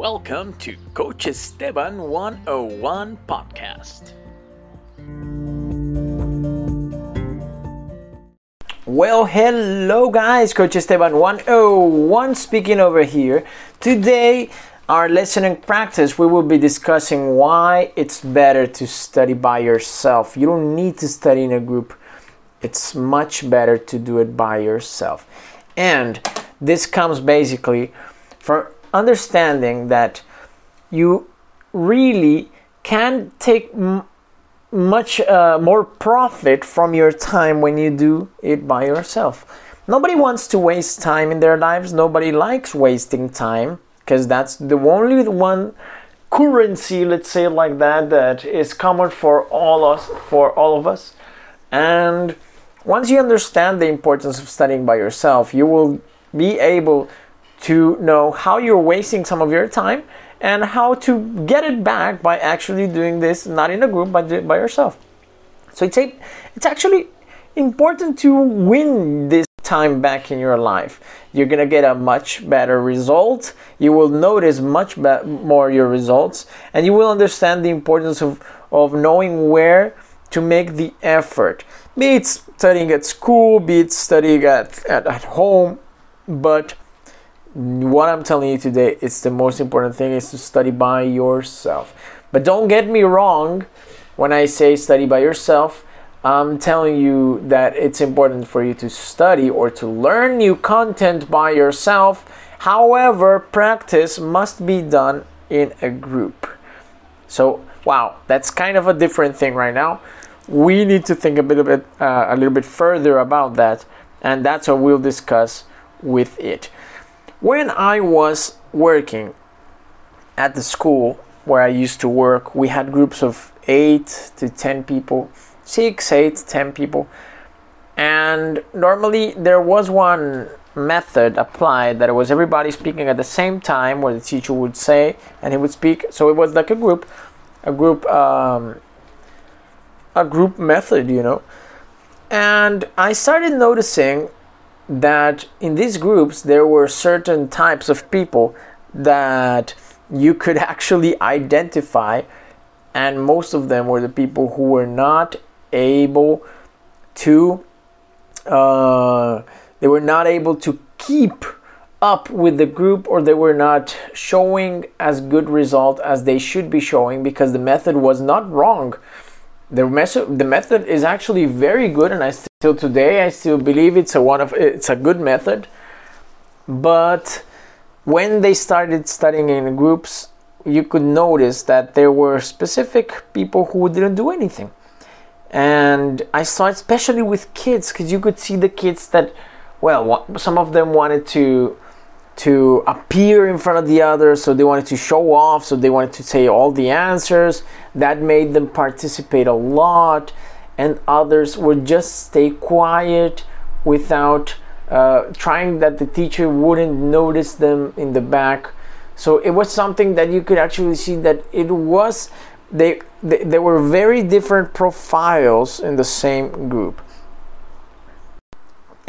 Welcome to Coach Esteban 101 podcast. Well, hello guys, Coach Esteban 101 speaking over here. Today, our lesson and practice, we will be discussing why it's better to study by yourself. You don't need to study in a group, it's much better to do it by yourself. And this comes basically for understanding that you really can take much uh, more profit from your time when you do it by yourself. Nobody wants to waste time in their lives. Nobody likes wasting time because that's the only one currency, let's say like that, that is common for all us, for all of us. And once you understand the importance of studying by yourself, you will be able to know how you're wasting some of your time and how to get it back by actually doing this not in a group but by yourself. So it's a, it's actually important to win this time back in your life. You're gonna get a much better result. You will notice much more your results, and you will understand the importance of of knowing where to make the effort. Be it studying at school, be it studying at, at, at home, but what I'm telling you today is the most important thing is to study by yourself. But don't get me wrong when I say study by yourself. I'm telling you that it's important for you to study or to learn new content by yourself. However, practice must be done in a group. So, wow, that's kind of a different thing right now. We need to think a little bit, uh, a little bit further about that, and that's what we'll discuss with it. When I was working at the school where I used to work, we had groups of eight to ten people, six, eight, ten people, and normally there was one method applied that it was everybody speaking at the same time where the teacher would say and he would speak. So it was like a group a group um, a group method you know. And i started noticing that in these groups there were certain types of people that you could actually identify and most of them were the people who were not able to uh, they were not able to keep up with the group or they were not showing as good result as they should be showing because the method was not wrong the method the method is actually very good and i still today i still believe it's a one of it's a good method. But when they started studying in groups you could notice that there were specific people who didn't do anything. And i saw especially with kids because you could see the kids that well some of them wanted to to appear in front of the others, so they wanted to show off, so they wanted to say all the answers. That made them participate a lot, and others would just stay quiet without uh, trying that the teacher wouldn't notice them in the back. So it was something that you could actually see that it was they, they there were very different profiles in the same group.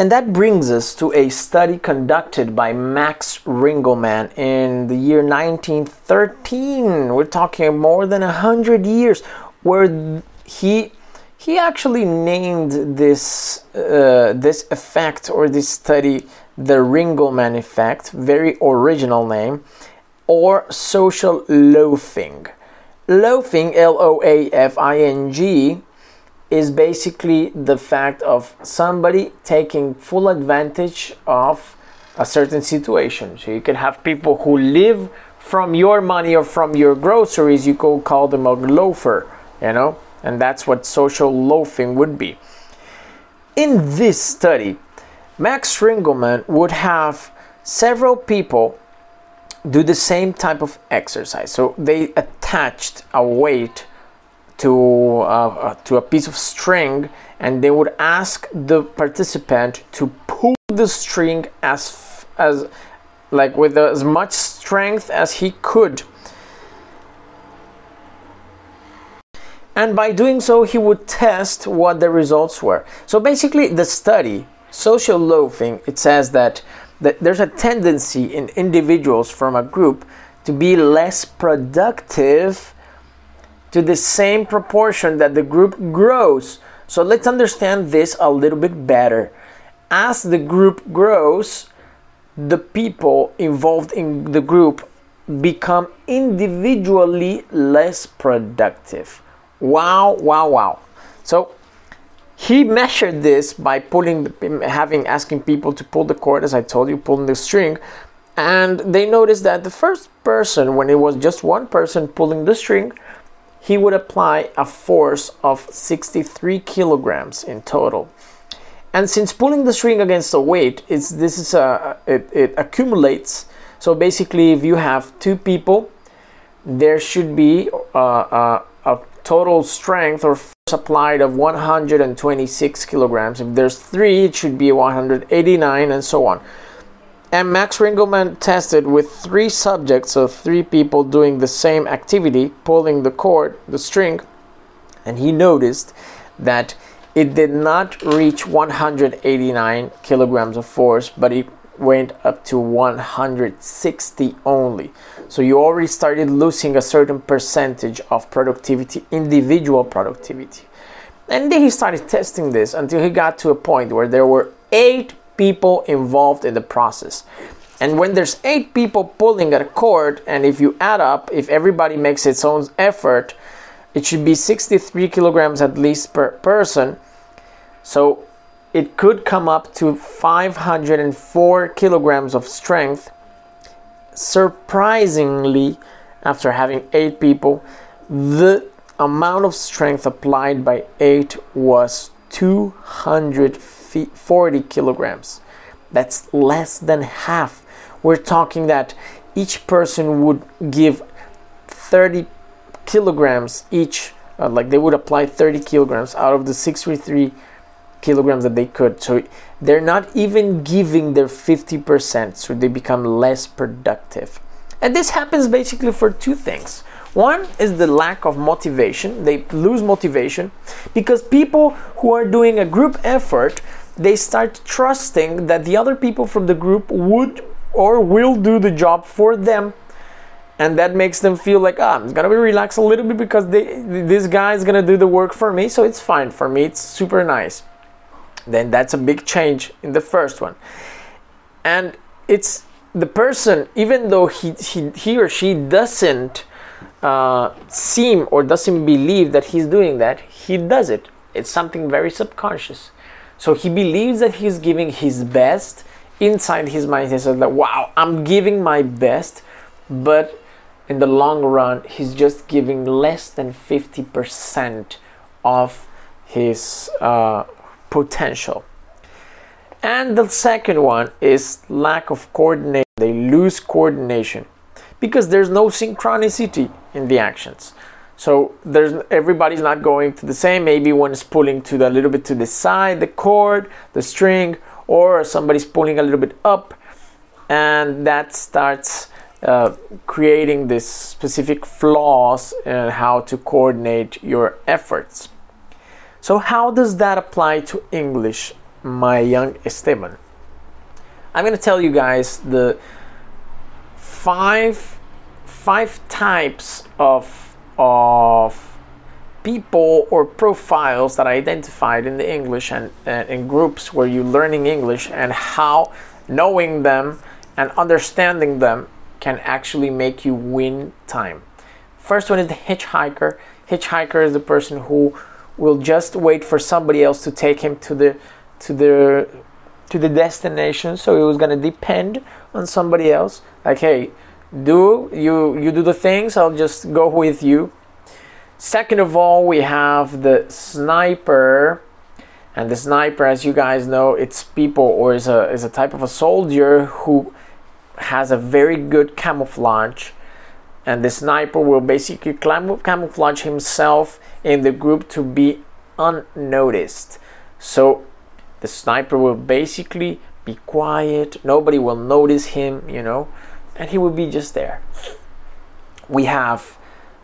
And that brings us to a study conducted by Max Ringelmann in the year 1913. We're talking more than a hundred years, where he he actually named this uh, this effect or this study the Ringelmann effect, very original name, or social loafing. Loafing, L O A F I N G, is basically the fact of somebody taking full advantage of a certain situation. So you can have people who live from your money or from your groceries, you could call them a loafer, you know, and that's what social loafing would be. In this study, Max Ringelmann would have several people do the same type of exercise. So they attached a weight to uh, uh, to a piece of string and they would ask the participant to pull the string as as like with as much strength as he could. And by doing so he would test what the results were. So basically the study social loafing it says that, that there's a tendency in individuals from a group to be less productive to the same proportion that the group grows. So let's understand this a little bit better. As the group grows, the people involved in the group become individually less productive. Wow, wow, wow. So he measured this by pulling, having asking people to pull the cord, as I told you, pulling the string. And they noticed that the first person, when it was just one person pulling the string, he would apply a force of 63 kilograms in total. And since pulling the string against a weight, it's, this is a, it, it accumulates. So basically, if you have two people, there should be uh, uh, a total strength or force applied of 126 kilograms. If there's three, it should be 189, and so on. And Max Ringelmann tested with three subjects, so three people doing the same activity, pulling the cord, the string, and he noticed that it did not reach 189 kilograms of force, but it went up to 160 only. So you already started losing a certain percentage of productivity, individual productivity. And then he started testing this until he got to a point where there were eight people involved in the process. And when there's eight people pulling at a cord, and if you add up, if everybody makes its own effort, it should be 63 kilograms at least per person. So it could come up to 504 kilograms of strength. Surprisingly, after having eight people, the amount of strength applied by eight was 250 40 kilograms. That's less than half. We're talking that each person would give 30 kilograms each, uh, like they would apply 30 kilograms out of the 63 kilograms that they could. So they're not even giving their 50%, so they become less productive. And this happens basically for two things. One is the lack of motivation. They lose motivation because people who are doing a group effort they start trusting that the other people from the group would or will do the job for them. And that makes them feel like ah, i'm gonna be relaxed a little bit because they, this guy is gonna do the work for me so it's fine for me. It's super nice. Then that's a big change in the first one. And it's the person even though he, he, he or she doesn't uh, seem or doesn't believe that he's doing that he does it. It's something very subconscious so he believes that he's giving his best. Inside his mind, he says that, wow, I'm giving my best. But in the long run, he's just giving less than 50% of his uh, potential. And the second one is lack of coordination. They lose coordination because there's no synchronicity in the actions. So there's everybody's not going to the same. Maybe one is pulling to the a little bit to the side, the cord, the string, or somebody's pulling a little bit up, and that starts uh, creating this specific flaws in how to coordinate your efforts. So how does that apply to English, my young Esteban? I'm going to tell you guys the five five types of of people or profiles that I identified in the English and, and in groups where you're learning English and how knowing them and understanding them can actually make you win time. First one is the hitchhiker. Hitchhiker is the person who will just wait for somebody else to take him to the to the to the destination. So he was gonna depend on somebody else. Like, hey, do you you do the things i'll just go with you. Second of all we have the sniper. And the sniper as you guys know it's people or is a is a type of a soldier who has a very good camouflage. And the sniper will basically camouflage himself in the group to be unnoticed. So the sniper will basically be quiet. Nobody will notice him you know and he would be just there. We have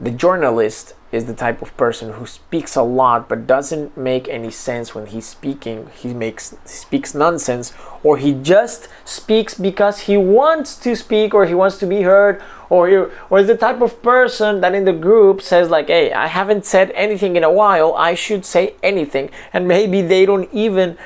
The journalist is the type of person who speaks a lot but doesn't make any sense when he's speaking. He makes speaks nonsense or he just speaks because he wants to speak or he wants to be heard or he, or is the type of person that in the group says like, "Hey, I haven't said anything in a while. I should say anything." And maybe they don't even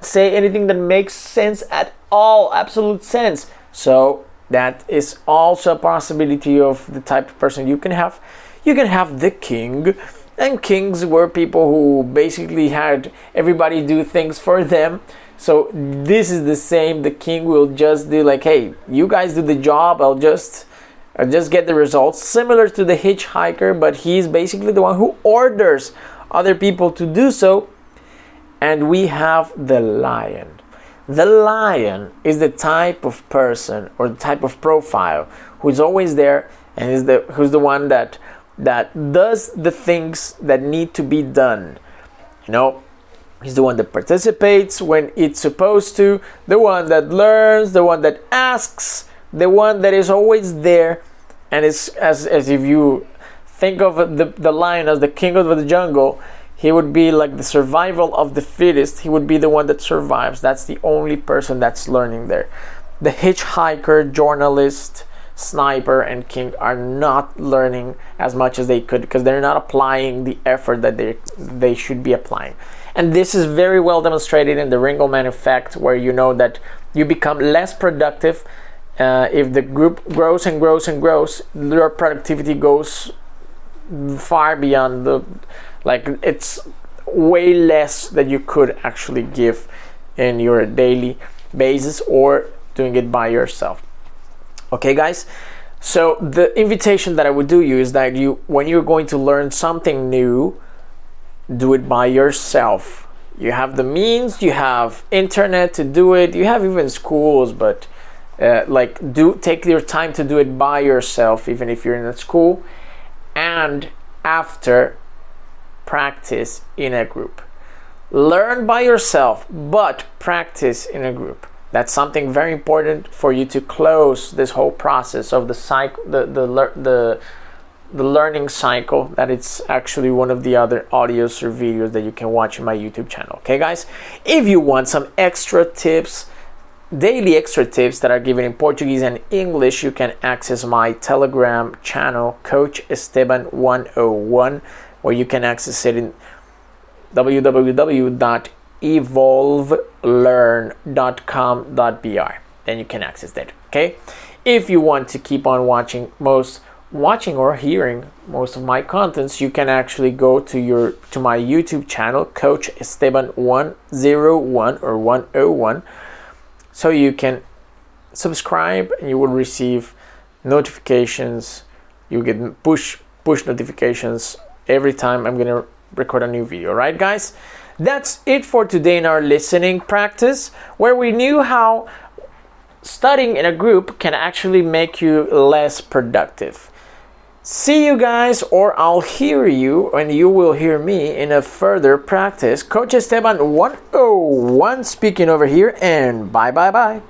say anything that makes sense at all, absolute sense. So, that is also a possibility of the type of person you can have. You can have the king and kings were people who basically had everybody do things for them. So this is the same the king will just do like hey you guys do the job i'll just I'll just get the results. Similar to the hitchhiker but he's basically the one who orders other people to do so. And we have the lion the lion is the type of person or the type of profile who's always there and is the who's the one that that does the things that need to be done. You know, he's the one that participates when it's supposed to, the one that learns, the one that asks, the one that is always there. And it's as, as if you think of the, the lion as the king of the jungle, he would be like the survival of the fittest. He would be the one that survives. That's the only person that's learning there. The hitchhiker, journalist, Sniper and King are not learning as much as they could because they're not applying the effort that they they should be applying. And this is very well demonstrated in the Ringelmann effect, where you know that you become less productive uh, if the group grows and grows and grows. Your productivity goes far beyond the like it's way less that you could actually give in your daily basis or doing it by yourself. Okay guys? So the invitation that i would do you is that you when you're going to learn something new do it by yourself. You have the means you have internet to do it you have even schools but uh, like do take your time to do it by yourself even if you're in a school. And after practice in a group learn by yourself but practice in a group that's something very important for you to close this whole process of the cycle, the the the the learning cycle. That it's actually one of the other audios or videos that you can watch in my YouTube channel. Okay, guys. If you want some extra tips, daily extra tips that are given in Portuguese and English, you can access my Telegram channel, Coach Esteban 101, where you can access it in www evolvelearn.com.br. Then you can access that. Okay. If you want to keep on watching most watching or hearing most of my contents, you can actually go to your to my YouTube channel, Coach Esteban 101 or 101. So you can subscribe and you will receive notifications. You get push push notifications every time I'm gonna record a new video, right guys? That's it for today in our listening practice, where we knew how studying in a group can actually make you less productive. See you guys, or I'll hear you, and you will hear me in a further practice. Coach Esteban 101 speaking over here, and bye bye bye.